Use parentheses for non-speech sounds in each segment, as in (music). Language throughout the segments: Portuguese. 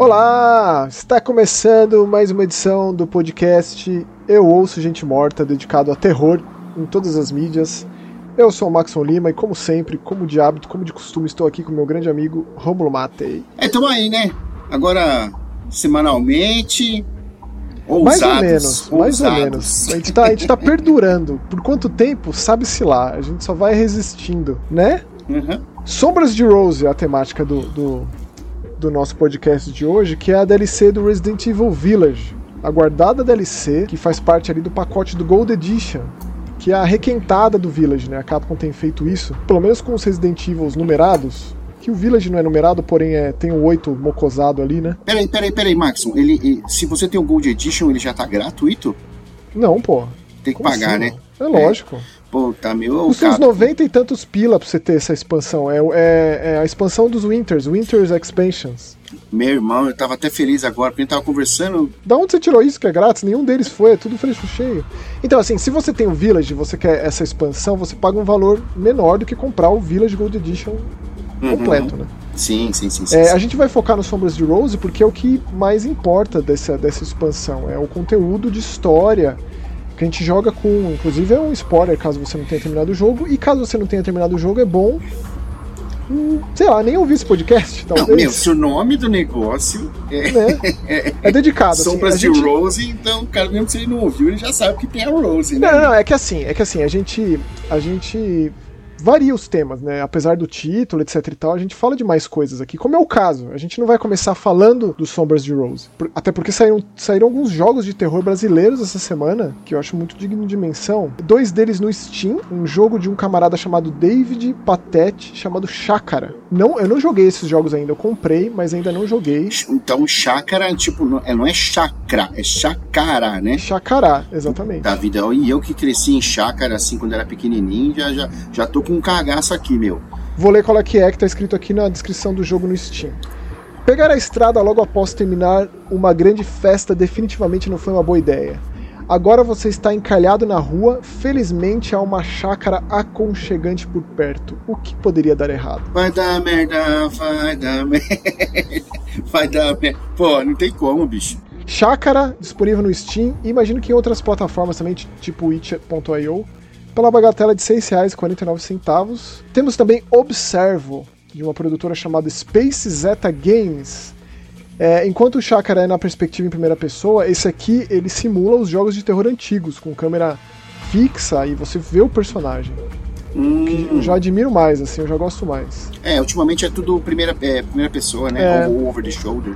Olá! Está começando mais uma edição do podcast Eu Ouço Gente Morta, dedicado a terror em todas as mídias. Eu sou o Maxon Lima e, como sempre, como de hábito, como de costume, estou aqui com meu grande amigo Romulo Matei. É, tamo aí, né? Agora, semanalmente. Ousados, mais ou menos, mais ou menos. A gente, tá, a gente tá perdurando. Por quanto tempo? Sabe-se lá. A gente só vai resistindo, né? Uhum. Sombras de Rose é a temática do, do, do nosso podcast de hoje, que é a DLC do Resident Evil Village. A guardada DLC, que faz parte ali do pacote do Gold Edition, que é a requentada do Village, né? A Capcom tem feito isso, pelo menos com os Resident Evil numerados, que o Village não é numerado, porém é, tem o 8 mocosado ali, né? Peraí, peraí, peraí, Maxon. Ele, ele, se você tem o Gold Edition, ele já tá gratuito? Não, pô. Tem que Como pagar, assim, né? É lógico. Pô, tá meio. Custa uns caro. 90 e tantos pila pra você ter essa expansão. É, é- é a expansão dos Winters, Winters Expansions. Meu irmão, eu tava até feliz agora, porque a gente tava conversando. Da onde você tirou isso que é grátis? Nenhum deles foi, é tudo freixo cheio. Então, assim, se você tem o Village e você quer essa expansão, você paga um valor menor do que comprar o Village Gold Edition completo, né? Sim, sim, sim. sim, É, sim. a gente vai focar no Sombras de Rose porque é o que mais importa dessa, dessa expansão. É o conteúdo de história que a gente joga com. Inclusive é um spoiler caso você não tenha terminado o jogo. E caso você não tenha terminado o jogo, é bom. hum, Sei lá, nem ouvir esse podcast, Não, talvez. meu, se o nome do negócio é, (laughs) né? (laughs) É dedicado. assim, Sombras a de gente- Rose, então, cara, mesmo se ele não ouviu, ele já sabe que tem a Rose, né? Não, não, é que assim, é que assim, a gente. A gente varia os temas, né? Apesar do título, etc e tal, a gente fala de mais coisas aqui, como é o caso. A gente não vai começar falando dos Sombras de Rose. Por- Até porque saíram, saíram alguns jogos de terror brasileiros essa semana, que eu acho muito digno de menção. Dois deles no Steam, um jogo de um camarada chamado David Patete, chamado Chácara. Não, eu não joguei esses jogos ainda, eu comprei, mas ainda não joguei. Então, chácara, tipo, não é, não é chacra, é chacara, né? Chacará, exatamente. Da vida. E eu que cresci em chácara, assim, quando era pequenininho, já, já, já tô com um cagaço aqui, meu. Vou ler qual é que é que tá escrito aqui na descrição do jogo no Steam. Pegar a estrada logo após terminar uma grande festa definitivamente não foi uma boa ideia. Agora você está encalhado na rua, felizmente há uma chácara aconchegante por perto. O que poderia dar errado? Vai dar merda, vai dar (laughs) merda, vai dar merda. Pô, não tem como, bicho. Chácara, disponível no Steam e imagino que em outras plataformas também, tipo itch.io, pela bagatela de R$ 6,49. Temos também Observo, de uma produtora chamada Space Zeta Games. É, enquanto o Chácara é na perspectiva em primeira pessoa, esse aqui ele simula os jogos de terror antigos, com câmera fixa e você vê o personagem. Hum, Que eu já admiro mais, assim, eu já gosto mais. É, ultimamente é tudo primeira, é, primeira pessoa, né? É. Ou over the shoulder.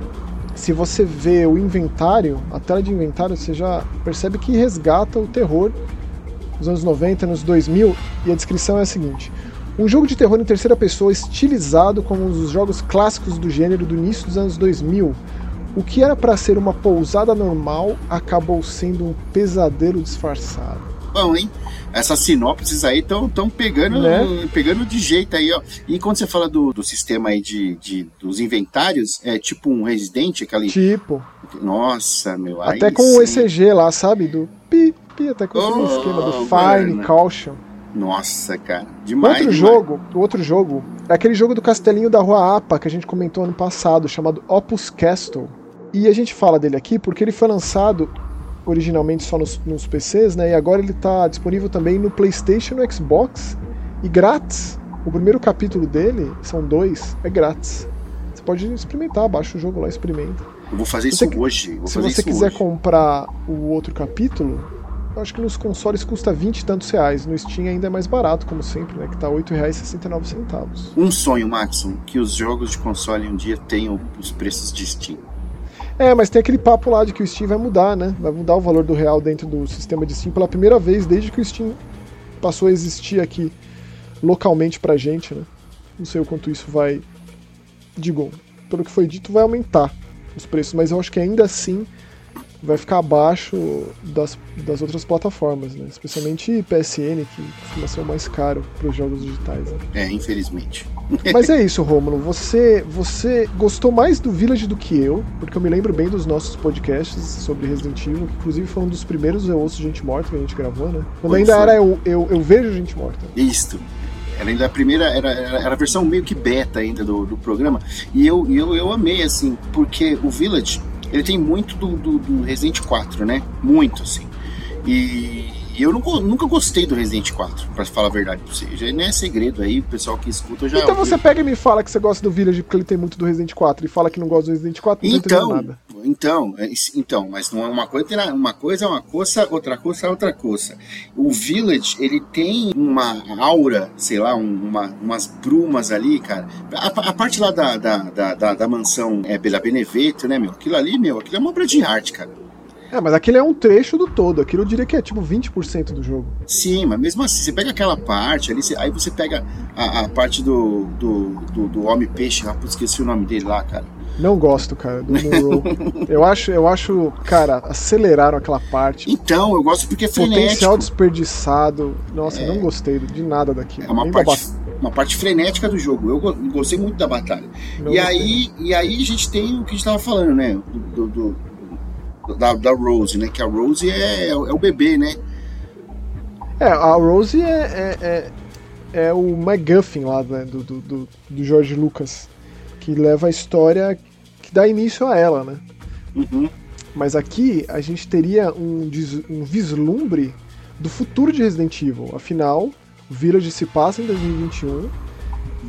se você vê o inventário, a tela de inventário, você já percebe que resgata o terror dos anos 90, anos 2000, e a descrição é a seguinte: um jogo de terror em terceira pessoa estilizado como um dos jogos clássicos do gênero do início dos anos 2000. O que era para ser uma pousada normal acabou sendo um pesadelo disfarçado. Bom, hein? Essas sinopses aí estão tão pegando, Né? pegando de jeito aí, ó. E quando você fala do, do sistema aí de, de- dos inventários, é tipo um Resident, aquele. Tipo, Nossa, meu. até com o sim. ECG lá, sabe? Do pi, pi, até com Oh, esquema do Fine. Caution. Nossa, cara. Demais. outro demais. jogo, o outro jogo é aquele jogo do castelinho da Rua Apa que a gente comentou ano passado, chamado Opus Castle. E a gente fala dele aqui porque ele foi lançado originalmente só nos, nos PCs, né? E agora ele está disponível também no PlayStation, no Xbox e grátis. O primeiro capítulo dele, são dois, é grátis. Você pode experimentar, baixa o jogo lá, experimenta. Eu vou fazer Se isso você- hoje. Se você quiser hoje. comprar o outro capítulo, eu acho que nos consoles custa 20 e tantos reais. No Steam ainda é mais barato, como sempre, né? Que tá R$ 8,69. Um sonho, Maxon, que os jogos de console um dia tenham os preços de Steam. É, mas tem aquele papo lá de que o Steam vai mudar, né? Vai mudar o valor do real dentro do sistema de Steam pela primeira vez desde que o Steam passou a existir aqui localmente pra gente, né? Não sei o quanto isso vai. Digo, pelo que foi dito, vai aumentar os preços, mas eu acho que ainda assim vai ficar abaixo das, das outras plataformas, né? Especialmente PSN, que costuma ser o mais caro para os jogos digitais. né? É, infelizmente. (laughs) Mas é isso, Rômulo. Você, você gostou mais do Village do que eu, porque eu me lembro bem dos nossos podcasts sobre Resident Evil, que inclusive foi um dos primeiros Eu Ouço Gente Morta que a gente gravou, né? Quando ainda era eu, eu, eu Vejo Gente Morta. Isto. Ela ainda a primeira, era, era a versão meio que beta ainda do, do programa. E eu, eu, eu amei, assim, porque o Village, ele tem muito do, do, do Resident 4, né? Muito, assim. E eu nunca, nunca gostei do Resident 4, pra falar a verdade pra você. Já não é segredo aí, o pessoal que escuta já. Então você pega e me fala que você gosta do Village porque ele tem muito do Resident 4 e fala que não gosta do Resident 4, não então, nada. Então, é, então, mas não é uma coisa, uma coisa é uma coisa, outra coisa é outra coisa. O Village, ele tem uma aura, sei lá, uma, umas brumas ali, cara. A, a parte lá da, da, da, da, da mansão é Bela Beneveto, né, meu? Aquilo ali, meu, aquilo é uma obra de arte, cara. É, mas aquele é um trecho do todo. Aquilo eu diria que é tipo 20% do jogo. Sim, mas mesmo assim, você pega aquela parte ali, você, aí você pega a, a parte do, do, do, do Homem-Peixe, ah, esqueci o nome dele lá, cara. Não gosto, cara, do (laughs) Monroe. eu acho, eu acho, cara, aceleraram aquela parte. Então, eu gosto porque é frenético. Potencial desperdiçado. Nossa, é, não gostei de nada daquilo. É uma parte, uma parte frenética do jogo. Eu gostei muito da batalha. Não e aí, e aí a gente tem o que a gente tava falando, né? do, do da, da Rose, né? Que a Rose é, é o bebê, né? É, a Rose é, é, é, é o MacGuffin lá né, do, do, do, do George Lucas, que leva a história que dá início a ela, né? Uhum. Mas aqui a gente teria um, um vislumbre do futuro de Resident Evil. Afinal, o Village se passa em 2021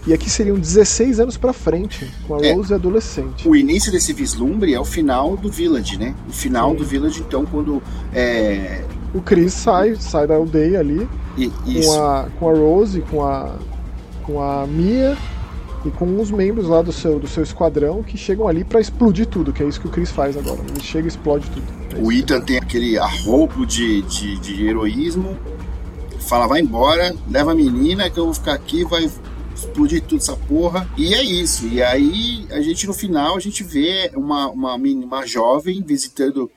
e aqui seriam 16 anos para frente, com a é, Rose adolescente. O início desse vislumbre é o final do Village, né? O final Sim. do Village, então, quando. É... O Chris sai, sai da aldeia ali e, com, a, com a Rose, com a, com a Mia e com os membros lá do seu, do seu esquadrão que chegam ali para explodir tudo, que é isso que o Chris faz agora. Ele chega e explode tudo. É o Ethan tem aquele arrobo de, de, de heroísmo, fala, vai embora, leva a menina que eu vou ficar aqui, vai explodir tudo essa porra. E é isso. E aí, a gente no final, a gente vê uma, uma, uma jovem visitando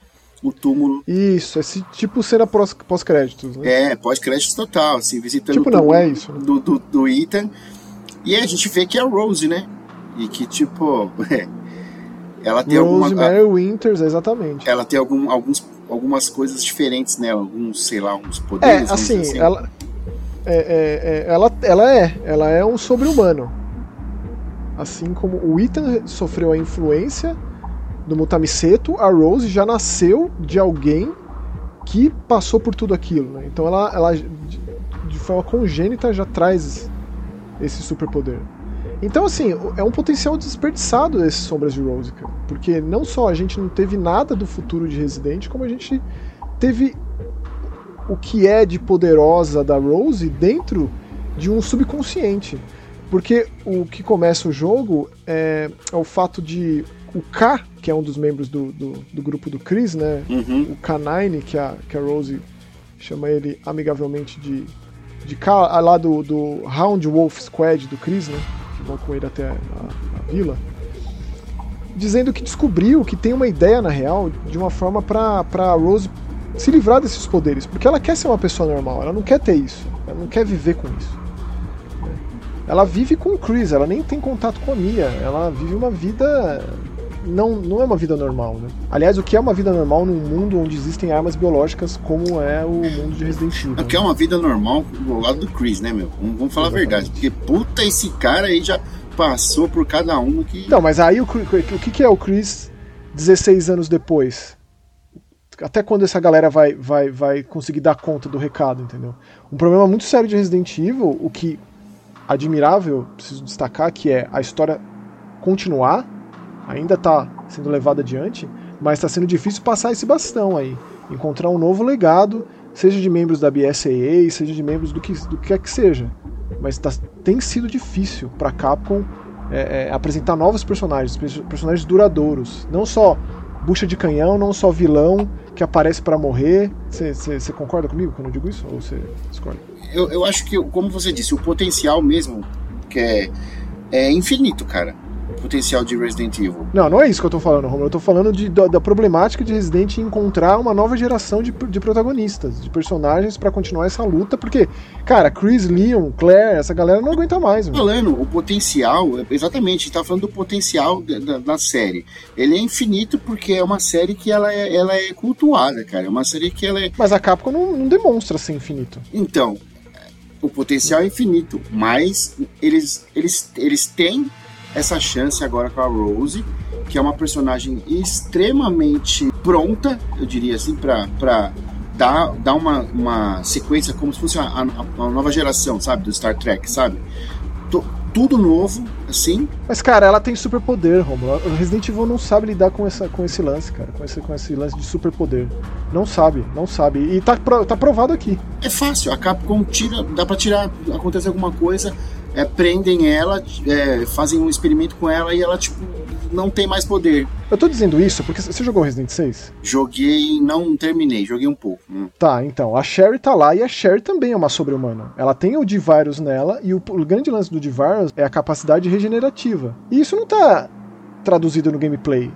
o túmulo. Isso, esse tipo cena pós-créditos, né? É, pós-créditos total, assim, visitando tipo, o túmulo não, é isso, né? do, do, do Ethan. E a gente vê que é a Rose, né? E que, tipo, (laughs) é, ela tem Rose alguma... Mary Winters, exatamente. Ela tem algum, alguns, algumas coisas diferentes nela, alguns, sei lá, uns poderes. É, assim, assim. ela é, é, é, ela, ela é, ela é um sobre-humano. Assim como o Ethan sofreu a influência do Mutamiseto, a Rose já nasceu de alguém que passou por tudo aquilo. Né? Então ela, ela de, forma congênita já traz esse superpoder. Então, assim, é um potencial desperdiçado esses Sombras de Rose, cara. Porque não só a gente não teve nada do futuro de Resident, como a gente teve o que é de poderosa da Rose dentro de um subconsciente. Porque o que começa o jogo é, é o fato de o K, que é um dos membros do, do, do grupo do Chris, né? Uhum. O K9, que a, que a Rose chama ele amigavelmente de, de K, lá do, do Hound Wolf Squad do Chris, né? Que vão com ele até a, a vila. Dizendo que descobriu que tem uma ideia, na real, de uma forma para a Rose se livrar desses poderes, porque ela quer ser uma pessoa normal, ela não quer ter isso, ela não quer viver com isso. Ela vive com o Chris, ela nem tem contato com a Mia, ela vive uma vida não, não é uma vida normal, né? Aliás, o que é uma vida normal num mundo onde existem armas biológicas como é o mundo de Resident Evil? O que é uma vida normal do lado do Chris, né, meu? Vamos, falar Exatamente. a verdade, porque puta esse cara aí já passou por cada um que... Não, mas aí o, o que, que é o Chris 16 anos depois? Até quando essa galera vai, vai, vai conseguir dar conta do recado, entendeu? Um problema muito sério de Resident Evil, o que admirável, preciso destacar, que é a história continuar, ainda está sendo levada adiante, mas está sendo difícil passar esse bastão aí, encontrar um novo legado, seja de membros da BSAA, seja de membros do que, do que quer que seja. Mas tá, tem sido difícil para Capcom é, é, apresentar novos personagens, personagens duradouros, não só bucha de canhão, não só vilão que aparece para morrer. Você concorda comigo quando eu digo isso? Ou você discorda? Eu, eu acho que, como você disse, o potencial mesmo que é, é infinito, cara potencial de Resident Evil. Não, não é isso que eu tô falando, Romulo. Eu tô falando de, da, da, problemática de Resident encontrar uma nova geração de, de protagonistas, de personagens para continuar essa luta, porque, cara, Chris, Leon, Claire, essa galera não aguenta mais. Mano. Falando, o potencial, exatamente, a gente tá falando do potencial da, da, série. Ele é infinito porque é uma série que ela é, ela é cultuada, cara. É uma série que ela é. Mas a Capcom não, não demonstra ser infinito. Então, O potencial é infinito, mas eles, eles, eles têm essa chance agora com a Rose, que é uma personagem extremamente pronta, eu diria assim, para dar, dar uma, uma sequência como se fosse a, a, a nova geração, sabe, do Star Trek, sabe? tudo novo, assim. Mas, cara, ela tem superpoder, Romulo. O Resident Evil não sabe lidar com, essa, com esse lance, cara. Com esse, com esse lance de superpoder. Não sabe, não sabe. E tá, tá provado aqui. É fácil, a Capcom tira, dá pra tirar, acontece alguma coisa, é, prendem ela, é, fazem um experimento com ela e ela, tipo, não tem mais poder. Eu tô dizendo isso porque você jogou Resident 6? Joguei, não terminei, joguei um pouco. Hum. Tá, então, a Sherry tá lá e a Sherry também é uma sobre-humana. Ela tem o D-Virus nela e o, o grande lance do D-Virus é a capacidade regenerativa. E isso não tá traduzido no gameplay.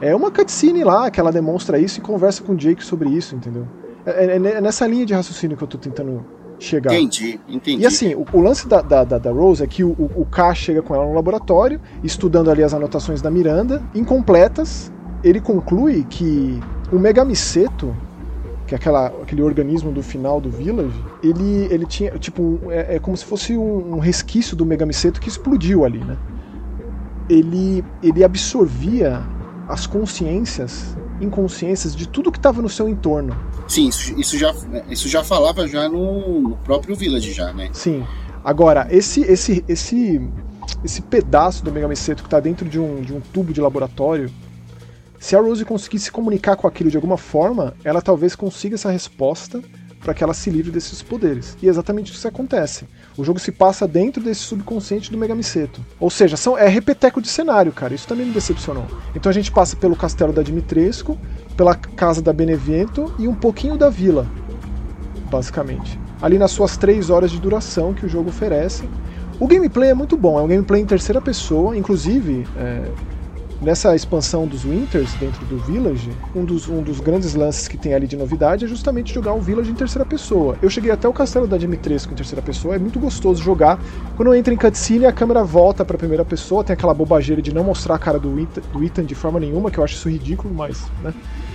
É uma cutscene lá que ela demonstra isso e conversa com o Jake sobre isso, entendeu? É, é, é nessa linha de raciocínio que eu tô tentando chegar. Entendi, entendi. E assim, o, o lance da, da, da, Rose é que o, o K chega com ela no laboratório, estudando ali as anotações da Miranda, incompletas. Ele conclui que o Megamiceto, que é aquela, aquele organismo do final do Village, ele, ele tinha, tipo, é, é como se fosse um, um resquício do Megamiceto que explodiu ali, né? Ele, ele absorvia as consciências, inconsciências de tudo que estava no seu entorno. Sim, isso, isso, já, isso já falava já no, no, próprio Village já, né? Sim. Agora, esse esse esse esse pedaço do Megamiceto que está dentro de um, de um tubo de laboratório, se a Rose conseguir se comunicar com aquilo de alguma forma, ela talvez consiga essa resposta para que ela se livre desses poderes. E é exatamente isso que acontece. O jogo se passa dentro desse subconsciente do Megamiceto. Ou seja, são, é repeteco de cenário, cara. Isso também me decepcionou. Então a gente passa pelo castelo da Dimitrescu, pela casa da Benevento e um pouquinho da vila, basicamente. Ali nas suas três horas de duração que o jogo oferece. O gameplay é muito bom, é um gameplay em terceira pessoa, inclusive é, nessa expansão dos Winters dentro do Village, um dos, um dos grandes lances que tem ali de novidade é justamente jogar o Village em terceira pessoa. Eu cheguei até o castelo da Dimitrescu em terceira pessoa, é muito gostoso jogar. Quando entra em cutscene, a câmera volta para primeira pessoa, tem aquela bobageira de não mostrar a cara do Ethan, do Ethan de forma nenhuma, que eu acho isso ridículo, mas, né?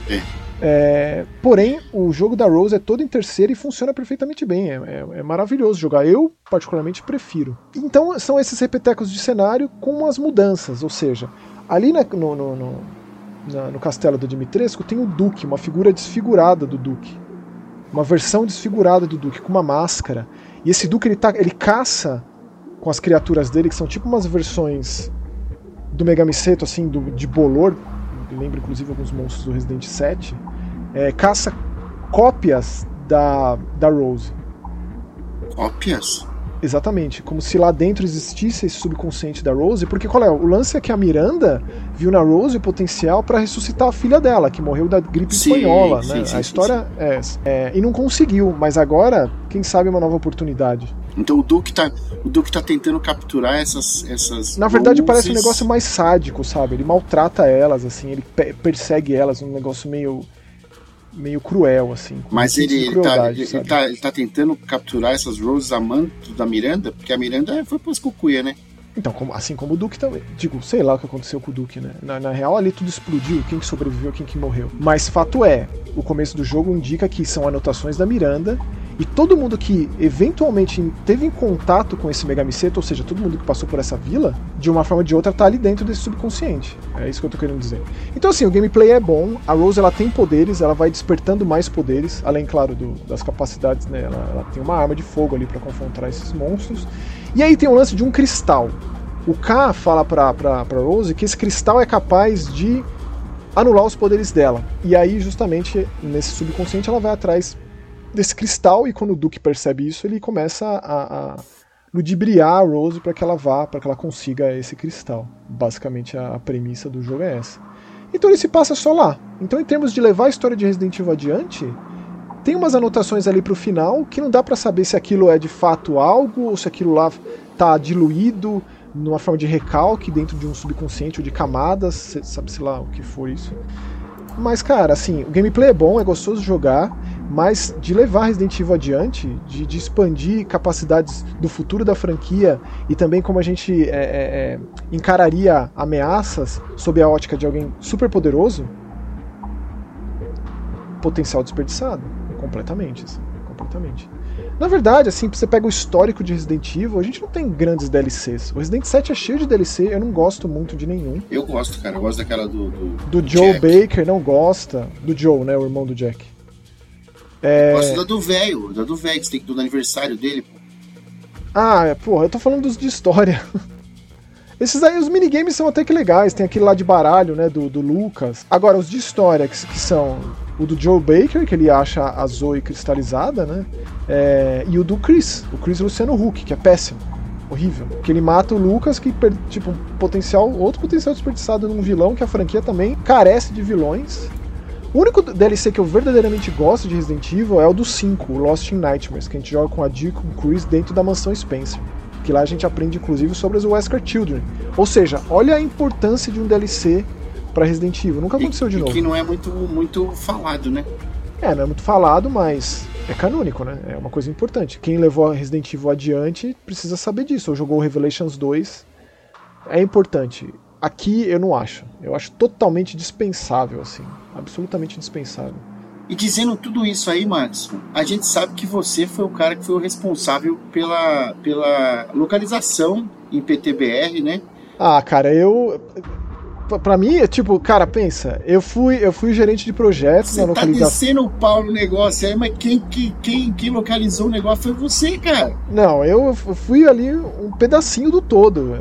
É. É, porém, o jogo da Rose é todo em terceira e funciona perfeitamente bem. É, é, é, maravilhoso jogar. Eu, particularmente, prefiro. Então, são esses repetecos de cenário com as mudanças. Ou seja, Ali na, no, no, no, na, no castelo do Dimitrescu tem o Duque, uma figura desfigurada do Duque. Uma versão desfigurada do Duque, com uma máscara. E esse Duque ele, tá, ele caça com as criaturas dele, que são tipo umas versões do Megamiceto, assim, do, de Bolor. Lembra inclusive alguns monstros do Resident 7. É, caça cópias da, da Rose. Cópias? Exatamente, como se lá dentro existisse esse subconsciente da Rose, porque qual é? O lance é que a Miranda viu na Rose o potencial para ressuscitar a filha dela, que morreu da gripe sim, espanhola, sim, né? Sim, a história é essa. É, e não conseguiu, mas agora, quem sabe uma nova oportunidade. Então o Duke tá, o Duke tá tentando capturar essas essas Na verdade parece um negócio mais sádico, sabe? Ele maltrata elas assim, ele persegue elas, um negócio meio meio cruel, assim. Mas ele, ele, tá, ele, tá, ele tá tentando capturar essas Roses amantes da Miranda, porque a Miranda foi pras cucuia, né? Então, como, assim como o Duke também. Digo, sei lá o que aconteceu com o Duke, né? Na, na, real, ali tudo explodiu, quem que sobreviveu, quem que morreu. Mas fato é, o começo do jogo indica que são anotações da Miranda e todo mundo que eventualmente teve em contato com esse Megamiceto, ou seja, todo mundo que passou por essa vila, de uma forma ou de outra tá ali dentro desse subconsciente. É isso que eu tô querendo dizer. Então assim, o gameplay é bom, a Rose ela tem poderes, ela vai despertando mais poderes, além, claro, do, das capacidades, né? Ela, ela, tem uma arma de fogo ali para confrontar esses monstros. E aí tem o lance de um cristal. O K fala pra, pra, pra Rose que esse cristal é capaz de anular os poderes dela. E aí, justamente, nesse subconsciente, ela vai atrás desse cristal e quando o Duke percebe isso, ele começa a, a ludibriar a Rose para que ela vá, para que ela consiga esse cristal. Basicamente a, a, premissa do jogo é essa. Então ele se passa só lá. Então em termos de levar a história de Resident Evil adiante, tem umas anotações ali pro final que não dá para saber se aquilo é de fato algo ou se aquilo lá tá diluído numa forma de recalque dentro de um subconsciente ou de camadas, sabe-se lá o que for isso. Mas, cara, assim, o gameplay é bom, é gostoso jogar, mas de levar Resident Evil adiante, de, de expandir capacidades do futuro da franquia e também como a gente é, é, é, encararia ameaças sob a ótica de alguém super poderoso, potencial desperdiçado, completamente, assim, completamente. Na verdade, assim, você pega o histórico de Resident Evil, a gente não tem grandes DLCs. O Resident 7 é cheio de DLC, eu não gosto muito de nenhum. Eu gosto, cara. Eu gosto daquela do. Do, do Joe Jack. Baker, não gosta. Do Joe, né? O irmão do Jack. É... Eu gosto da do velho, da do velho, que você tem que do aniversário dele, pô. Ah, é, pô, eu tô falando dos de história. (laughs) Esses aí, os minigames são até que legais. Tem aquele lá de baralho, né, do, do Lucas. Agora, os de história, que, que são o do Joe Baker, que ele acha a Zoe cristalizada, né? É, e o do Chris, o Chris Luciano Huck, que é péssimo. Horrível. Que ele mata o Lucas, que, tipo, um potencial, outro potencial desperdiçado num vilão, que a franquia também carece de vilões. O único DLC que eu verdadeiramente gosto de Resident Evil é o do 5, o Lost in Nightmares, que a gente joga com a Jill e com o Chris dentro da mansão Spencer. Que lá a gente aprende inclusive sobre os Wesker Children. Ou seja, olha a importância de um DLC para Resident Evil. Nunca aconteceu e, de novo. que não é muito, muito falado, né? É, não é muito falado, mas é canônico, né? É uma coisa importante. Quem levou Resident Evil adiante precisa saber disso. Ou jogou Revelations 2. É importante. Aqui eu não acho. Eu acho totalmente dispensável, assim. Absolutamente dispensável. E dizendo tudo isso aí, Max, a gente sabe que você foi o cara que foi o responsável pela, pela localização em PTBR, né? Ah, cara, eu para mim, é tipo, cara, pensa, eu fui, eu fui gerente de projetos você na localização. Tá descendo o pau no negócio aí, mas quem, quem, quem, quem localizou o negócio foi você, cara. Não, eu fui ali um pedacinho do todo.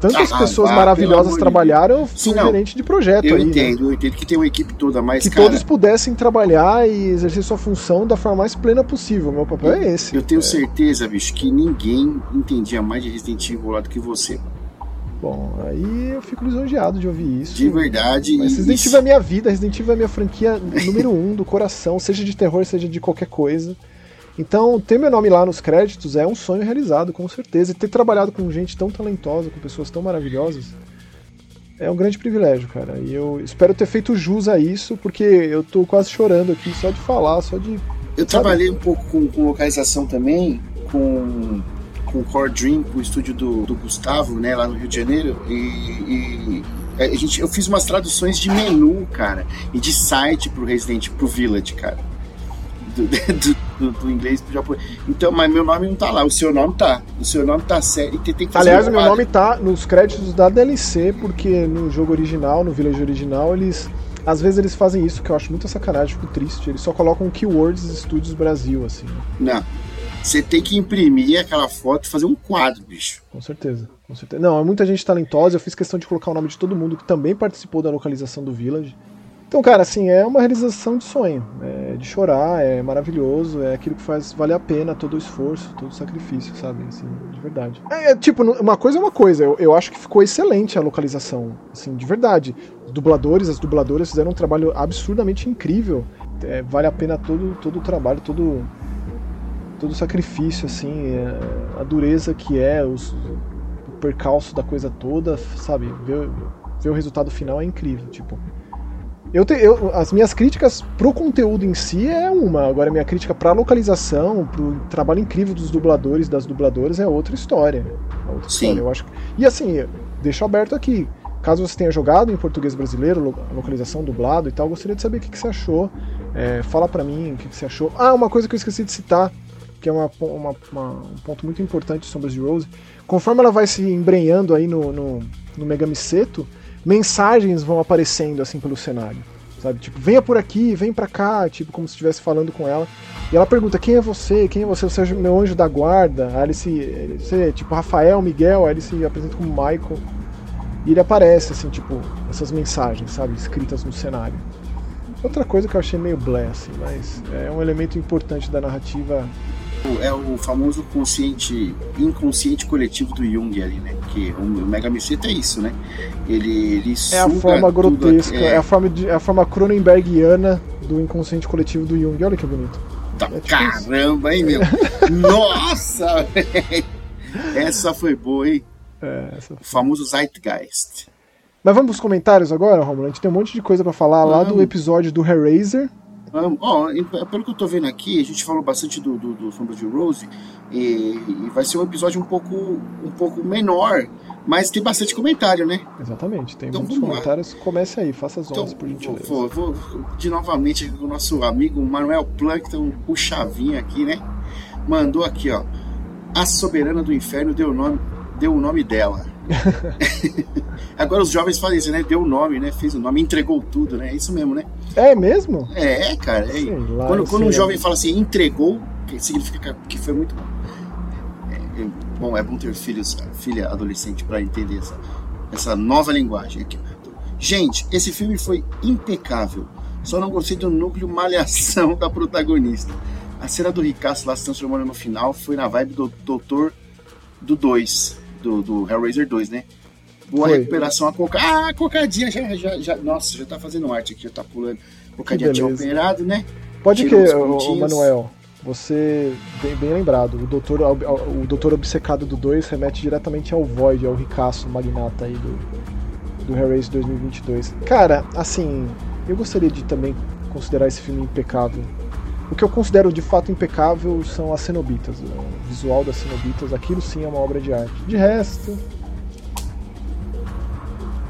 Tantas ah, pessoas ah, maravilhosas trabalharam, eu fui Sim, gerente de projeto. Eu aí, né? entendo, né? eu entendo que tem uma equipe toda, mas. Que cara, todos pudessem trabalhar e exercer sua função da forma mais plena possível. Meu papel eu, é esse. Eu tenho é. certeza, bicho, que ninguém entendia mais de Resident Evil lá do que você. Bom, aí eu fico lisonjeado de ouvir isso. De verdade. Mas Resident Evil é minha vida, Resident Evil é minha franquia número um do coração, seja de terror, seja de qualquer coisa. Então, ter meu nome lá nos créditos é um sonho realizado, com certeza. E ter trabalhado com gente tão talentosa, com pessoas tão maravilhosas, é um grande privilégio, cara. E eu espero ter feito jus a isso, porque eu tô quase chorando aqui só de falar, só de. Eu sabe? trabalhei um pouco com, com localização também, com com o Core Dream, o estúdio do, do Gustavo, né, lá no Rio de Janeiro, e, e a gente, eu fiz umas traduções de menu, cara, e de site pro Resident, pro Village, cara. Do, (laughs) do, do, do inglês pro japonês. Então, mas meu nome não tá lá, o seu nome tá. O seu nome tá sério. E tem que fazer Aliás, um meu nome tá nos créditos da DLC, porque no jogo original, no Village original, eles. Às vezes eles fazem isso, que eu acho muita sacanagem, fico triste. Eles só colocam keywords Studios Brasil, assim. Não. Você tem que imprimir aquela foto e fazer um quadro, bicho. Com certeza, com certeza. Não, é muita gente talentosa. Eu fiz questão de colocar o nome de todo mundo que também participou da localização do Village. Então, cara, assim, é uma realização de sonho. É de chorar, é maravilhoso, é aquilo que faz valer a pena todo o esforço, todo o sacrifício, sabe? Assim, de verdade. É, é tipo, uma coisa é uma coisa. Eu, eu acho que ficou excelente a localização, assim, de verdade. Os dubladores, as dubladoras fizeram um trabalho absurdamente incrível. É, vale a pena todo, todo o trabalho, todo todo o sacrifício, assim, é, a dureza que é, os, o percalço da coisa toda, sabe? Ver, ver o resultado final é incrível, tipo. Eu, te, eu as minhas críticas pro conteúdo em si é uma, agora a minha crítica pra localização, pro trabalho incrível dos dubladores das dubladoras é outra história. É outra Sim. história, eu acho. E assim, deixo aberto aqui. Caso você tenha jogado em português brasileiro, localização dublado e tal, gostaria de saber o que, que você achou. É, fala pra mim o que, que você achou. Ah, uma coisa que eu esqueci de citar que é uma, uma, uma, um ponto muito importante de Sombras de Rose. Conforme ela vai se embrenhando aí no, no, no Megami Seto, mensagens vão aparecendo assim pelo cenário. Sabe? Tipo, venha por aqui, vem pra cá, tipo, como se estivesse falando com ela. E ela pergunta: quem é você? Quem é você? Você é meu anjo da guarda? Aí ele se. Você, tipo, Rafael, Miguel, aí ele se apresenta como Michael. E ele aparece, assim, tipo, essas mensagens, sabe? Escritas no cenário. Outra coisa que eu achei meio blé, assim, mas é um elemento importante da narrativa é o famoso consciente, inconsciente coletivo do Jung ali, né? Que o Mega Meseta é isso, né? Ele, ele é a forma grotesca, é... é... a forma de, é a forma Cronenbergiana do inconsciente coletivo do Jung. Olha que bonito. Tá, é caramba, hein, meu? (laughs) Nossa, Essa foi boa, hein? É, essa. O famoso Zeitgeist. Mas vamos pros comentários agora, Romulo? A gente tem um monte de coisa para falar lá do episódio do Hellraiser, Ó, oh, pelo que eu tô vendo aqui, a gente falou bastante do, do, do Sombra de Rose e, e, vai ser um episódio um pouco, um pouco menor, mas tem bastante comentário, né? Exatamente, tem então, muitos comentários. Lá. Comece aí, faça as honras, então, por gentileza. Vou, vou, de novamente o nosso amigo Manuel Plankton, o Chavinho aqui, né? mandou aqui, ó. A soberana do inferno deu o nome, deu o nome dela. (laughs) (laughs) Agora os jovens fazem isso, né? Deu o nome, né? Fez o nome, entregou tudo, né? É isso mesmo, né? É mesmo? É, cara. É. Lá, quando, quando um jovem fala assim, entregou, significa que foi muito bom. É, é, bom, é bom ter filhos, filha adolescente para entender essa, essa nova linguagem aqui. Gente, esse filme foi impecável. Só não gostei do núcleo malhação (laughs) da protagonista. A cena do Ricasso lá se transformando no final foi na vibe do Doutor do 2, do, do Hellraiser 2, né? Boa foi. recuperação a coca. Ah, a cocadinha já, já, já. Nossa, já tá fazendo arte aqui, já tá pulando. Cocadinha tinha operado, né? Pode Tirou que, o, Manuel. Você, bem, bem, lembrado, o doutor, o doutor Obcecado do 2 remete diretamente ao Void, ao ricaço magnata aí do, do Hellraiser 2022. Cara, assim, eu gostaria de também considerar esse filme impecável. O que eu considero de fato impecável são as cenobitas, o visual das cenobitas, aquilo sim é uma obra de arte. De resto.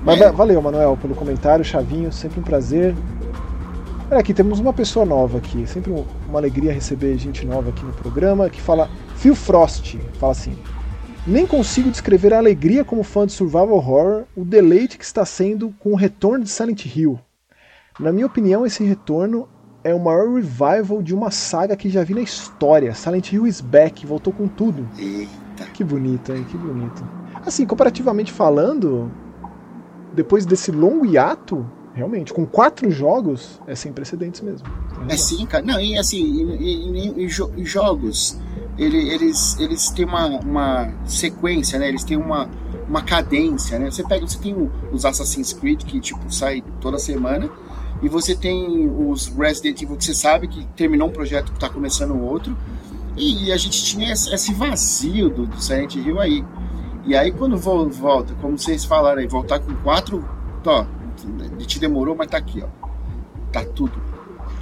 Mas é. valeu, Manuel, pelo comentário, Chavinho, sempre um prazer. Olha aqui, temos uma pessoa nova aqui. Sempre uma alegria receber gente nova aqui no programa que fala. Phil Frost fala assim: Nem consigo descrever a alegria como fã de survival horror, o deleite que está sendo com o retorno de Silent Hill. Na minha opinião, esse retorno é o maior revival de uma saga que já vi na história. Silent Hill is back, voltou com tudo. Eita. Que bonito, hein? Que bonito. Assim, comparativamente falando, depois desse longo hiato, realmente, com quatro jogos, é sem precedentes mesmo. É sim, cara. Não, e assim, em, jogos, ele, eles, eles têm uma, uma sequência, né? Eles têm uma, uma cadência, né? Você pega, você tem os Assassin's Creed que tipo sai toda semana e você tem os Resident Evil que você sabe que terminou um projeto que está começando outro e a gente tinha esse vazio do, do Silent Hill aí. E aí quando volta, como vocês falaram aí, voltar com quatro, ó, te demorou, mas tá aqui, ó. Tá tudo.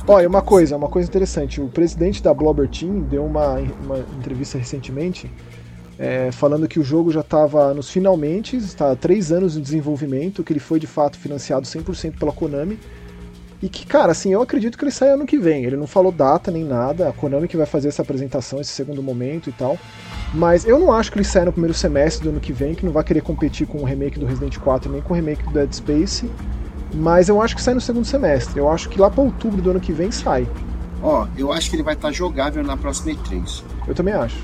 Olha, uma coisa, uma coisa interessante. O presidente da Blobber Team deu uma, uma entrevista recentemente é, falando que o jogo já estava nos finalmente, está há três anos em desenvolvimento, que ele foi de fato financiado 100% pela Konami. E que, cara, assim, eu acredito que ele sai ano que vem. Ele não falou data nem nada, a Konami que vai fazer essa apresentação, esse segundo momento e tal. Mas eu não acho que ele sai no primeiro semestre do ano que vem, que não vai querer competir com o remake do Resident 4 nem com o remake do Dead Space. Mas eu acho que sai no segundo semestre. Eu acho que lá para outubro do ano que vem sai. Ó, oh, eu acho que ele vai estar tá jogável na próxima E3. Eu também acho.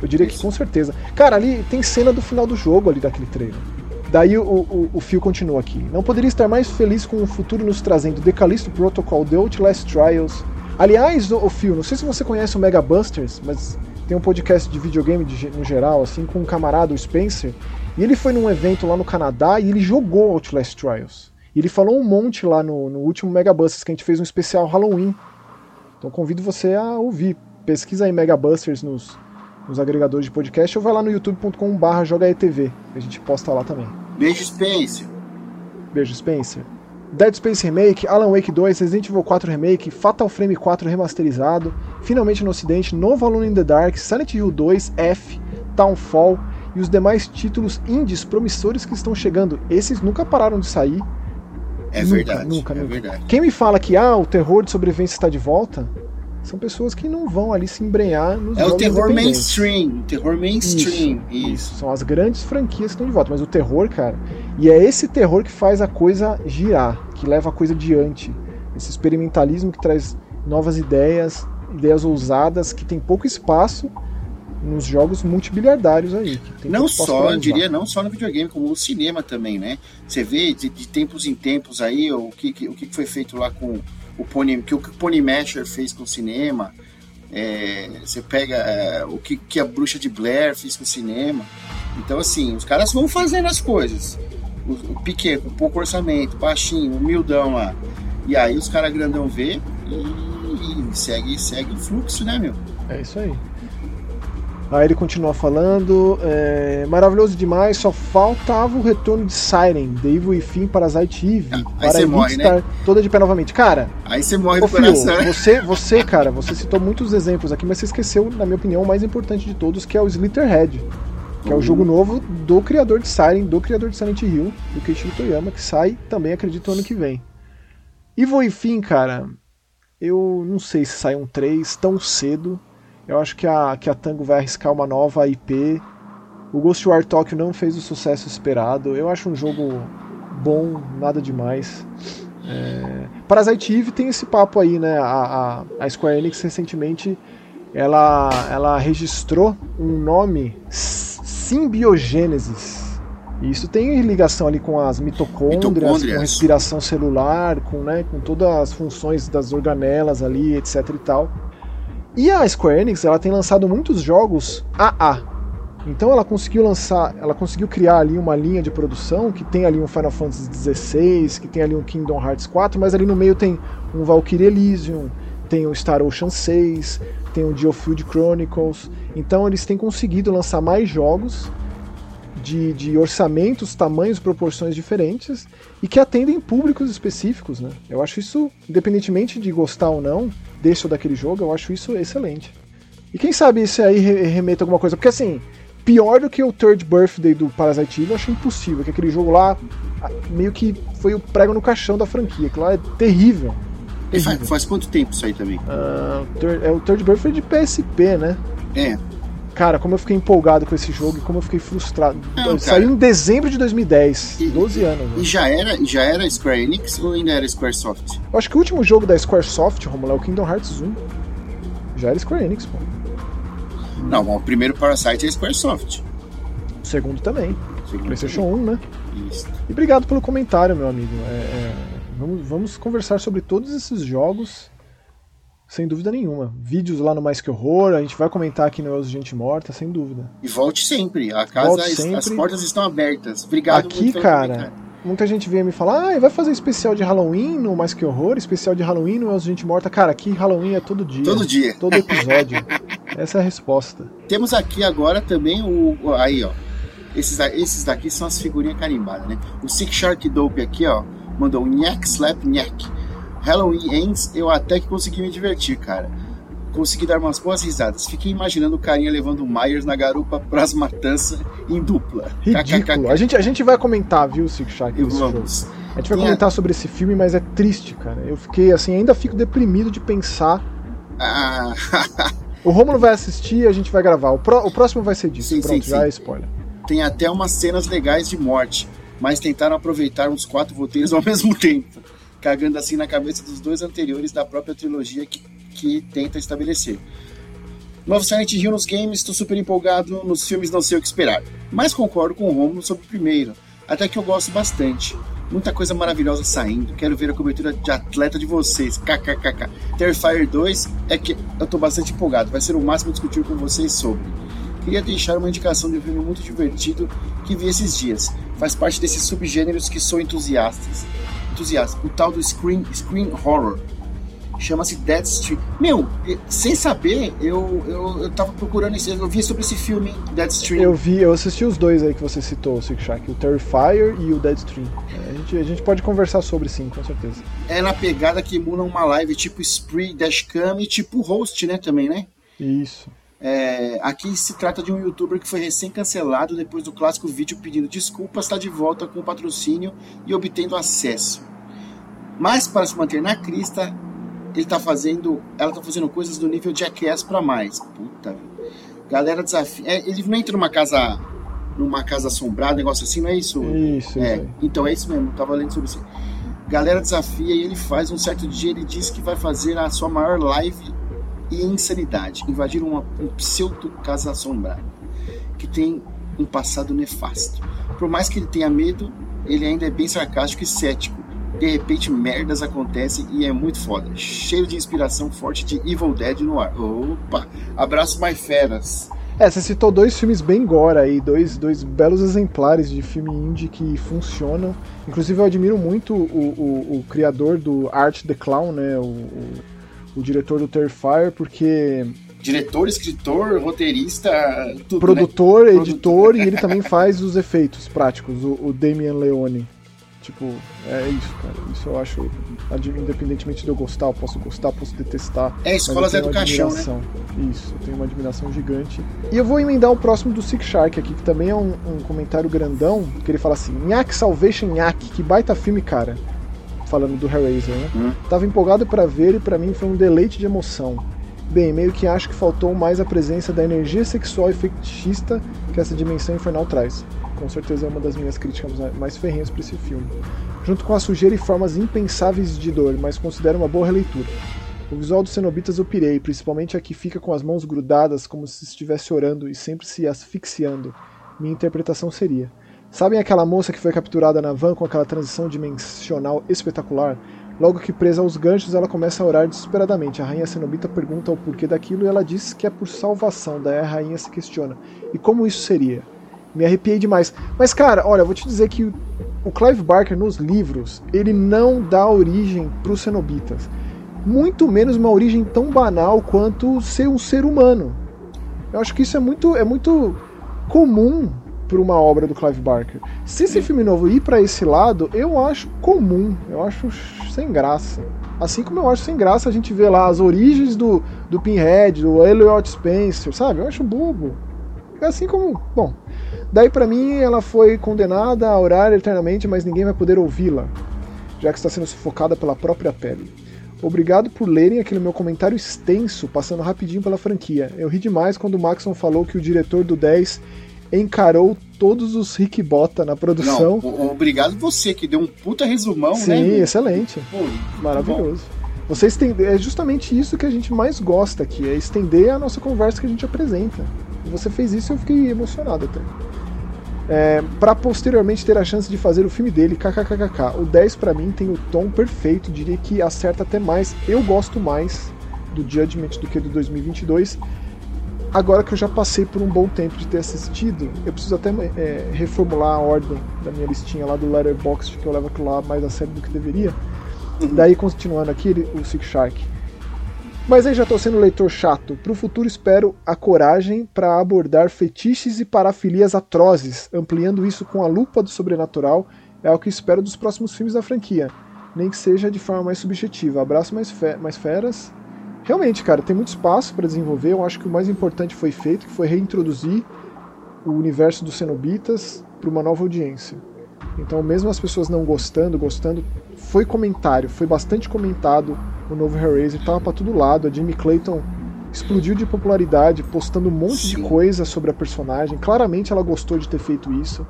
Eu diria Isso. que com certeza. Cara, ali tem cena do final do jogo ali daquele trailer. Daí o, o, o Phil continua aqui. Não poderia estar mais feliz com o futuro nos trazendo The Callisto Protocol, The Outlast Trials. Aliás, o, o Phil, não sei se você conhece o Mega Busters, mas tem um podcast de videogame de, no geral, assim, com um camarada, o Spencer. E ele foi num evento lá no Canadá e ele jogou Outlast Trials. E ele falou um monte lá no, no último Megabusters, que a gente fez um especial Halloween. Então convido você a ouvir. Pesquisa aí Megabusters nos, nos agregadores de podcast ou vai lá no youtube.com.br jogaetv. A gente posta lá também. Beijo, Spencer. Beijo, Spencer. Dead Space Remake, Alan Wake 2, Resident Evil 4 Remake, Fatal Frame 4 remasterizado, finalmente no ocidente, Novo Alone in the Dark, Silent Hill 2, F, Townfall e os demais títulos indies promissores que estão chegando. Esses nunca pararam de sair é nunca, verdade. Nunca, é nunca. verdade. Quem me fala que ah, o terror de sobrevivência está de volta, são pessoas que não vão ali se embrenhar nos É o terror mainstream, terror mainstream. Isso, isso. São as grandes franquias que estão de volta, mas o terror, cara, e é esse terror que faz a coisa girar, que leva a coisa adiante. Esse experimentalismo que traz novas ideias, ideias ousadas que tem pouco espaço nos jogos multibiliardários aí. não só, eu diria, não só no videogame, como no cinema também, né? Você vê de, de tempos em tempos aí o que, o que foi feito lá com o Pony, que o que o Pony Masher fez com o cinema. É, você pega é, o que, que a Bruxa de Blair fez com o cinema. Então, assim, os caras vão fazendo as coisas. O, o pequeno, com pouco orçamento, baixinho, humildão lá. E aí os caras grandão vê e, e segue, segue o fluxo, né, meu? É isso aí. Aí ele continua falando, é, maravilhoso demais, só faltava o retorno de Siren, The Evil e Fim, Parasite Eve, ah, para a morre, né? toda de pé novamente. Cara, aí você morre do coração. Você, você, cara, você citou muitos exemplos aqui, mas você esqueceu, na minha opinião, o mais importante de todos, que é o Slitterhead, que uhum. é o jogo novo do criador de Siren, do criador de Silent Hill, do Keiichiro Toyama, que sai também, acredito, ano que vem. Evil e Fim, cara, eu não sei se sai um 3 tão cedo, Eu acho que a, que a Tango vai arriscar uma nova IP. O Ghostwire Tokyo não fez o sucesso esperado. Eu acho um jogo bom, nada demais. É... Parasite Eve tem esse papo aí, né? A, a, a, Square Enix recentemente ela, ela registrou um nome Simbiogênesis. E isso tem ligação ali com as mitocôndrias, mitocôndrias, com respiração celular, com, né, com todas as funções das organelas ali, etc e tal. E a Square Enix, ela tem lançado muitos jogos AA. Então ela conseguiu lançar, ela conseguiu criar ali uma linha de produção que tem ali um Final Fantasy XVI, que tem ali um Kingdom Hearts 4, mas ali no meio tem um Valkyrie Elysium, tem o Star Ocean 6, tem o Geofield Chronicles. Então eles têm conseguido lançar mais jogos de, de orçamentos, tamanhos, proporções diferentes e que atendem públicos específicos, né? Eu acho isso, independentemente de gostar ou não desse ou daquele jogo, eu acho isso excelente. E quem sabe isso aí remeta alguma coisa, porque assim, pior do que o Third Birthday do Parasite Eve, eu acho impossível, que aquele jogo lá meio que foi o prego no caixão da franquia, que lá é terrível. Faz, faz, quanto tempo isso aí também? Uh, é o Third Birthday de PSP, né? É. Cara, como eu fiquei empolgado com esse jogo e como eu fiquei frustrado. Não, Saiu em dezembro de 2010, e, 12 anos. Né? E já era, já era Square Enix ou ainda era Squaresoft? Eu acho que o último jogo da Squaresoft, Romulo, é o Kingdom Hearts 1. Já era Square Enix, pô. Não, o primeiro Parasite é Squaresoft. O segundo também. Segundo PlayStation também. 1, né? Isso. E obrigado pelo comentário, meu amigo. É, é, vamos, vamos conversar sobre todos esses jogos sem dúvida nenhuma. Vídeos lá no Mais Que Horror, a gente vai comentar aqui no Elzo Gente Morta, sem dúvida. E volte sempre, a casa, sempre. as portas estão abertas. Obrigado Aqui, cara, muita gente veio me falar, ah, vai fazer especial de Halloween no Mais Que Horror, especial de Halloween no Elzo Gente Morta. Cara, aqui Halloween é todo dia. Todo dia. Todo episódio. (laughs) Essa é a resposta. Temos aqui agora também o... aí, ó. Esses, esses daqui são as figurinhas carimbadas, né? O Sick Shark Dope aqui, ó, mandou Nhack Slap Nhack. Halloween Ends, eu até que consegui me divertir, cara. Consegui dar umas boas risadas. Fiquei imaginando o carinha levando o Myers na garupa pras matanças em dupla. Ridículo. A gente, a gente vai comentar, viu, Six Shark? Vamos. A gente vai Tinha... comentar sobre esse filme, mas é triste, cara. Eu fiquei assim, ainda fico deprimido de pensar. Ah. o Romulo vai assistir e a gente vai gravar. O, pro, o próximo vai ser disso. Sim, Pronto, sim, já sim. é spoiler. Tem até umas cenas legais de morte, mas tentaram aproveitar uns quatro roteiros ao mesmo (laughs) tempo cagando assim na cabeça dos dois anteriores da própria trilogia que, que tenta estabelecer. Novo Silent Hill nos games, estou super empolgado, nos filmes não sei o que esperar. Mas concordo com o Romulo sobre o primeiro, até que eu gosto bastante. Muita coisa maravilhosa saindo, quero ver a cobertura de atleta de vocês, kkkk. Terrifier 2 é que eu estou bastante empolgado, vai ser o máximo discutir com vocês sobre. Queria deixar uma indicação de um filme muito divertido que vi esses dias. Faz parte desses subgêneros que sou entusiastas entusiasta. O tal do Screen, screen Horror. Chama-se Dead Street. Meu, sem saber, eu, eu, eu tava procurando esse. Eu vi sobre esse filme, Dead Stream. Eu vi, eu assisti os dois aí que você citou, o Sick Shack, o Terrifier e o Dead Stream. A gente, a gente pode conversar sobre sim, com certeza. É na pegada que emula uma live tipo Spree, Dashcam e tipo host, né, também, né? Isso. É, aqui se trata de um youtuber que foi recém-cancelado depois do clássico vídeo pedindo desculpas, está de volta com patrocínio e obtendo acesso. Mas para se manter na crista, ele tá fazendo, ela tá fazendo coisas do nível Jackass para mais. Puta. Galera desafia, é, ele não entra numa casa numa casa assombrada, negócio assim, não é isso? Isso, é. Isso então é isso mesmo, tava lendo sobre isso. Galera desafia e ele faz um certo dia, ele diz que vai fazer a sua maior live insanidade, invadir uma, um pseudo casa assombrada, que tem um passado nefasto. Por mais que ele tenha medo, ele ainda é bem sarcástico e cético. De repente, merdas acontecem e é muito foda. Cheio de inspiração forte de Evil Dead no ar. Opa! Abraço, mais feras! É, você citou dois filmes bem gore aí, dois, dois belos exemplares de filme indie que funcionam. Inclusive, eu admiro muito o, o, o criador do Art the Clown, né? O, o o diretor do Terrifier, porque diretor, escritor, roteirista, tudo, né? produtor, né? editor e ele também faz os efeitos práticos, o, o Damian Leone. Tipo, é isso, cara. Isso eu acho, independentemente de eu gostar, eu posso gostar, posso detestar. É, escolas é do caixão, né? Isso, eu tenho uma admiração gigante. E eu vou emendar o próximo do Sick Shark aqui, que também é um, um comentário grandão, que ele fala assim, Nhack Salvation Nhack, que baita filme, cara falando do Hellraiser, né? Hum. Tava empolgado para ver e para mim foi um deleite de emoção. Bem, meio que acho que faltou mais a presença da energia sexual e fetichista que essa dimensão infernal traz. Com certeza é uma das minhas críticas mais ferrenhas para esse filme. Junto com a sujeira e formas impensáveis de dor, mas considero uma boa releitura. O visual dos cenobitas eu pirei, principalmente a que fica com as mãos grudadas como se estivesse orando e sempre se asfixiando. Minha interpretação seria: Sabem aquela moça que foi capturada na van com aquela transição dimensional espetacular? Logo que presa aos ganchos, ela começa a orar desesperadamente. A rainha cenobita pergunta o porquê daquilo e ela diz que é por salvação. Daí a rainha se questiona: e como isso seria? Me arrepiei demais. Mas, cara, olha, vou te dizer que o Clive Barker nos livros ele não dá origem para os cenobitas. Muito menos uma origem tão banal quanto ser um ser humano. Eu acho que isso é muito, é muito comum por uma obra do Clive Barker. Se esse filme novo ir para esse lado, eu acho comum, eu acho sem graça. Assim como eu acho sem graça a gente ver lá as origens do, do Pinhead, do Elliot Spencer, sabe? Eu acho bobo. Assim como, bom, daí para mim ela foi condenada a orar eternamente, mas ninguém vai poder ouvi-la, já que está sendo sufocada pela própria pele. Obrigado por lerem aquele meu comentário extenso, passando rapidinho pela franquia. Eu ri demais quando o Maxon falou que o diretor do 10 encarou todos os Rick Bota na produção. Não, obrigado você, que deu um puta resumão, Sim, né? Sim, excelente. Pô, Maravilhoso. Você estende... É justamente isso que a gente mais gosta aqui, é estender a nossa conversa que a gente apresenta. E você fez isso e eu fiquei emocionado até. É, para posteriormente ter a chance de fazer o filme dele, kkkk. O 10 para mim tem o tom perfeito, diria que acerta até mais. Eu gosto mais do Judgment do que do 2022, Agora que eu já passei por um bom tempo de ter assistido, eu preciso até é, reformular a ordem da minha listinha lá do Letterboxd, que eu levo aquilo lá mais a sério do que deveria. Uhum. Daí, continuando aqui, o Sick Shark. Mas aí já estou sendo leitor chato. Para o futuro espero a coragem para abordar fetiches e parafilias atrozes, ampliando isso com a lupa do sobrenatural. É o que espero dos próximos filmes da franquia. Nem que seja de forma mais subjetiva. Abraço mais, fe mais feras realmente, cara, tem muito espaço para desenvolver. Eu acho que o mais importante foi feito, que foi reintroduzir o universo dos cenobitas para uma nova audiência. Então, mesmo as pessoas não gostando, gostando, foi comentário, foi bastante comentado o novo Hellraiser, tava para todo lado. A Jimmy Clayton explodiu de popularidade, postando um monte Sim. de coisa sobre a personagem. Claramente ela gostou de ter feito isso.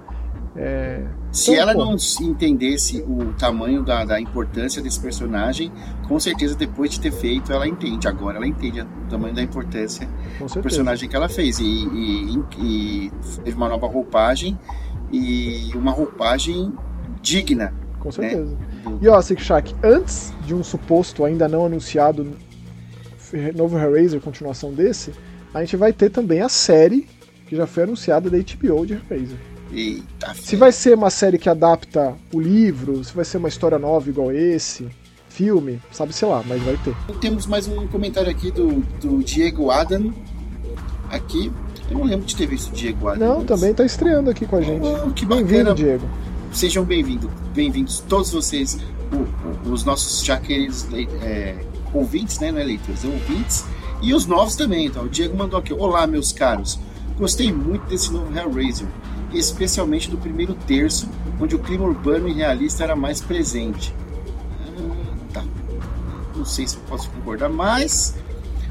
É... Se então, ela não entendesse o tamanho da, da, importância desse personagem, com certeza depois de ter feito ela entende. Agora ela entende o tamanho da importância do personagem que ela fez. E, e, e, teve uma nova roupagem e uma roupagem digna. Com né, certeza. Né? E ó, Sick Shack, antes de um suposto ainda não anunciado novo Hellraiser, continuação desse, a gente vai ter também a série que já foi anunciada da HBO de Hellraiser. Eita, se vai ser uma série que adapta o livro, se vai ser uma história nova igual esse, filme, sabe, sei lá, mas vai ter. Temos mais um comentário aqui do, do Diego Adam. Aqui. Eu não lembro de ter visto o Diego Adam. Não, antes. também tá estreando aqui com a gente. Oh, que bem-vindo, Diego. Sejam bem-vindos, bem-vindos todos vocês, os nossos já queridos é, ouvintes, né? Não é leitores, é ouvintes. E os novos também. Então, o Diego mandou aqui: Olá, meus caros. Gostei muito desse novo Hellraiser especialmente do primeiro terço, onde o clima urbano e realista era mais presente. Ah, tá. Não sei se posso concordar, mas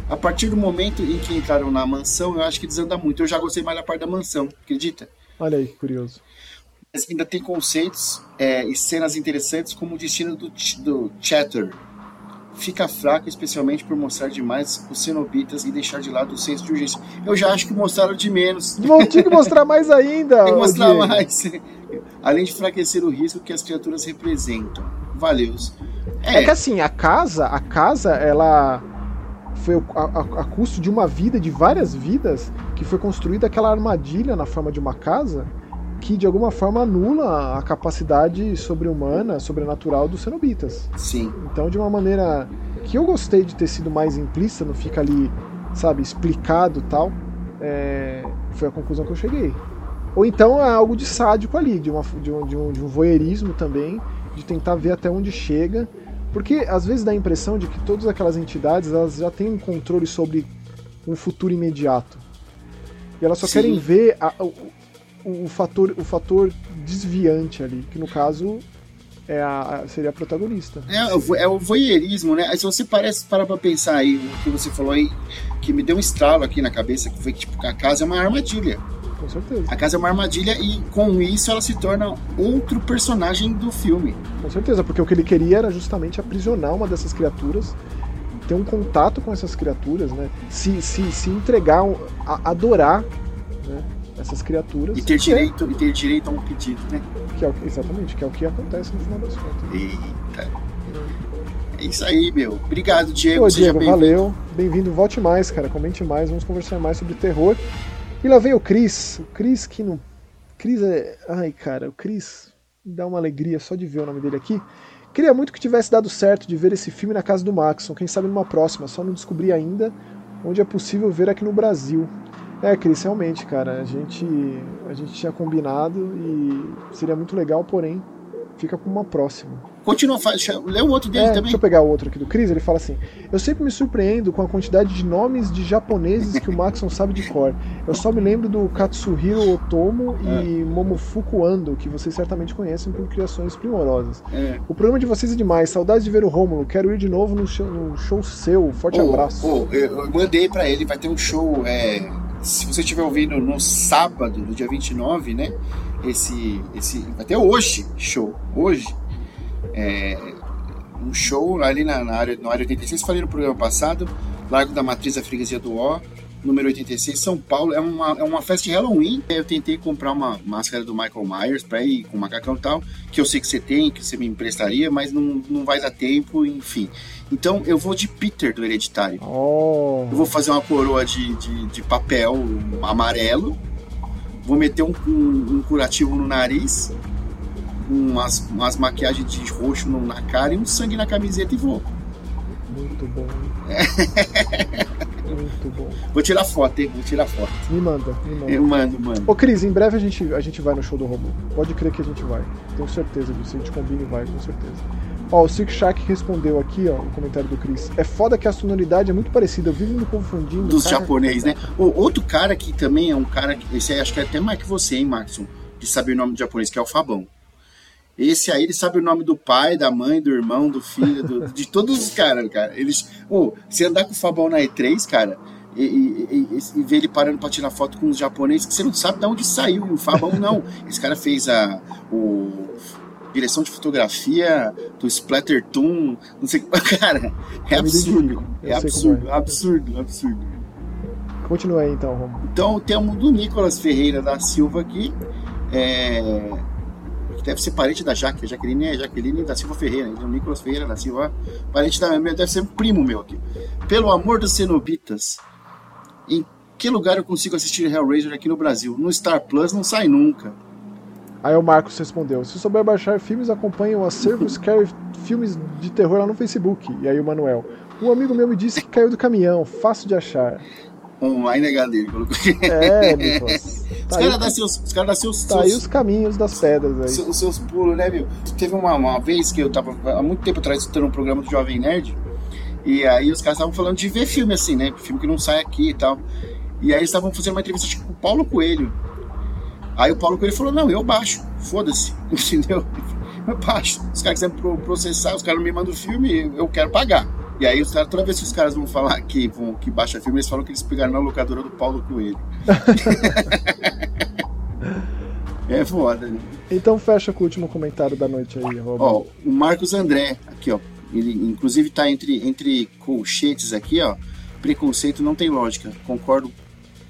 a partir do momento em que entraram na mansão, eu acho que desanda muito. Eu já gostei mais da parte da mansão, acredita? Olha aí, curioso. Mas ainda tem conceitos é, e cenas interessantes como o destino do, do Chatter, fica fraco, especialmente por mostrar demais os cenobitas e deixar de lado o senso de urgência. Eu já acho que mostraram de menos. Vão ter que mostrar mais (laughs) ainda. Tem que mostrar mais. Além de enfraquecer o risco que as criaturas representam. Valeu. É. é que assim, a casa, a casa, ela foi a, a, a, custo de uma vida, de várias vidas, que foi construída aquela armadilha na forma de uma casa que de alguma forma anula a capacidade sobre-humana, sobrenatural dos cenobitas. Sim. Então, de uma maneira que eu gostei de ter sido mais implícita, não fica ali, sabe, explicado tal, é... foi a conclusão que eu cheguei. Ou então é algo de sádico ali, de, uma, de, um, de, um, de um voyeurismo também, de tentar ver até onde chega, porque às vezes dá a impressão de que todas aquelas entidades elas já têm um controle sobre um futuro imediato. E elas só Sim. querem ver a, o, o fator, o fator desviante ali, que no caso é a, seria a protagonista. É, é o voyeurismo, né? Se você parece parar pra pensar aí, o que você falou aí, que me deu um estralo aqui na cabeça, que foi que tipo, a casa é uma armadilha. Com certeza. A casa é uma armadilha e com isso ela se torna outro personagem do filme. Com certeza, porque o que ele queria era justamente aprisionar uma dessas criaturas, ter um contato com essas criaturas, né? Se, se, se entregar, a, adorar né? Essas criaturas. E ter direito, e ter direito a um pedido, né? Que é o, exatamente, que é o que acontece no final das contas. Eita. É isso aí, meu. Obrigado, Diego. Ô, Diego, bem valeu. Bem-vindo. Volte mais, cara. Comente mais. Vamos conversar mais sobre terror. E lá vem o Cris. O Cris que não. Cris é. Ai, cara, o Cris dá uma alegria só de ver o nome dele aqui. Queria muito que tivesse dado certo de ver esse filme na casa do Maxon. Quem sabe numa próxima. Só não descobri ainda onde é possível ver aqui no Brasil. É, Cris, realmente, cara, a gente, a gente tinha combinado e seria muito legal, porém, fica para uma próxima. Continua, lê o outro dele é, também. Deixa eu pegar o outro aqui do Cris, ele fala assim: Eu sempre me surpreendo com a quantidade de nomes de japoneses que o Maxon sabe de cor. Eu só me lembro do Katsuhiro Otomo é. e Momofuku Ando, que vocês certamente conhecem por criações primorosas. É. O programa de vocês é demais, saudades de ver o Rômulo, quero ir de novo no show, no show seu. Forte oh, abraço. Oh, eu mandei para ele, vai ter um show. É se você estiver ouvindo no sábado, no dia 29, né? Esse, esse ter hoje show, hoje. É, um show ali na, na área, na área 86, falei no programa passado, Largo da Matriz da Freguesia do Ó, número 86, São Paulo. É uma, é uma festa de Halloween. Eu tentei comprar uma máscara do Michael Myers pra ir com macacão e tal, que eu sei que você tem, que você me emprestaria, mas não, não vai dar tempo, enfim. Então eu vou de Peter do Hereditário. Oh. Eu vou fazer uma coroa de, de, de papel amarelo, vou meter um, um, um curativo no nariz, umas, umas maquiagens de roxo na cara e um sangue na camiseta e vou. Muito bom. (laughs) Muito bom. Vou tirar foto, hein? Vou tirar foto. Me manda, me manda. Eu mando, mando. Ô, Cris, em breve a gente, a gente vai no show do Romulo. Pode crer que a gente vai. Tenho certeza disso. A gente combina e vai, com certeza. Ó, o Silk Shark respondeu aqui, ó, o comentário do Chris. É foda que a sonoridade é muito parecida, eu vivo me confundindo. Dos cara... japonês, né? O, outro cara que também é um cara, que, esse aí acho que é até mais que você, hein, Maxon, de saber o nome do japonês, que é o Fabão. Esse aí, ele sabe o nome do pai, da mãe, do irmão, do filho, do, de todos os caras, cara. Eles. Se andar com o Fabão na E3, cara, e, e, e, e, ver ele parando para tirar foto com os japoneses que você não sabe de onde saiu. E o Fabão não. Esse cara fez a, o direção de fotografia do Splattertoon, não sei (laughs) cara, é absurdo, é absurdo, é. absurdo, absurdo. Continua aí então, Romulo. Então temos do Nicolas Ferreira da Silva aqui, é, deve ser parente da Jaque, a Jaqueline é Jaqueline da Silva Ferreira, então Nicolas Ferreira da Silva, parente da minha, deve ser primo meu aqui. Pelo amor dos cenobitas, em que lugar eu consigo assistir Hellraiser aqui no Brasil? No Star Plus não sai nunca. Aí o Marcos respondeu: Se souber baixar filmes, acompanhe o acervo Scary Filmes de Terror lá no Facebook. E aí o Manuel: Um amigo meu me disse que caiu do caminhão, fácil de achar. Online é colocou. É, Nicolas. Tá os caras dão seus. Os caras seus. Tá seus, aí os caminhos das pedras aí. Seus, os seus pulos, né, meu? Teve uma, uma vez que eu tava há muito tempo atrás escutando um programa do Jovem Nerd. E aí os caras estavam falando de ver filme assim, né? Filme que não sai aqui e tal. E aí eles estavam fazendo uma entrevista com o Paulo Coelho. Aí o Paulo Coelho falou: Não, eu baixo, foda-se, (laughs) entendeu? Eu baixo. Os caras quiserem processar, os caras não me mandam o filme, eu quero pagar. E aí, os caras, toda vez que os caras vão falar que, vão, que baixa filme, eles falam que eles pegaram na locadora do Paulo Coelho. (laughs) é foda, né? Então fecha com o último comentário da noite aí, Rob. Ó, o Marcos André, aqui, ó. Ele inclusive tá entre, entre colchetes aqui, ó. Preconceito não tem lógica. Concordo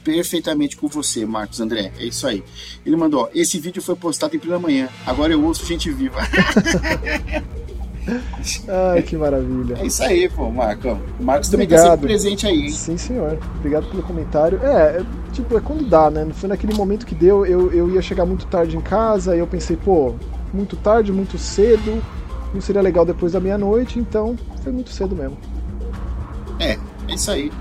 perfeitamente com você, Marcos André. É isso aí. Ele mandou: esse vídeo foi postado em plena manhã. Agora eu ouço gente viva. (laughs) Ai, que maravilha. É isso aí, pô, Marcão. O Marcos também Obrigado. tá sempre presente aí, hein? Sim, senhor. Obrigado pelo comentário. É, é, tipo, é quando dá, né? Foi naquele momento que deu, eu, eu ia chegar muito tarde em casa, e eu pensei, pô, muito tarde, muito cedo, não seria legal depois da meia-noite, então foi muito cedo mesmo. É, é isso aí.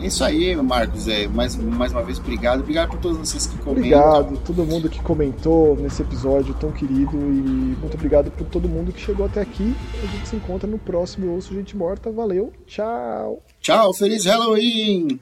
É isso aí, Marcos. É, mais, mais uma vez, obrigado. Obrigado por todos vocês que comentam. Obrigado, todo mundo que comentou nesse episódio tão querido. E muito obrigado por todo mundo que chegou até aqui. A gente se encontra no próximo Ouço Gente Morta. Valeu, tchau. Tchau, feliz Halloween!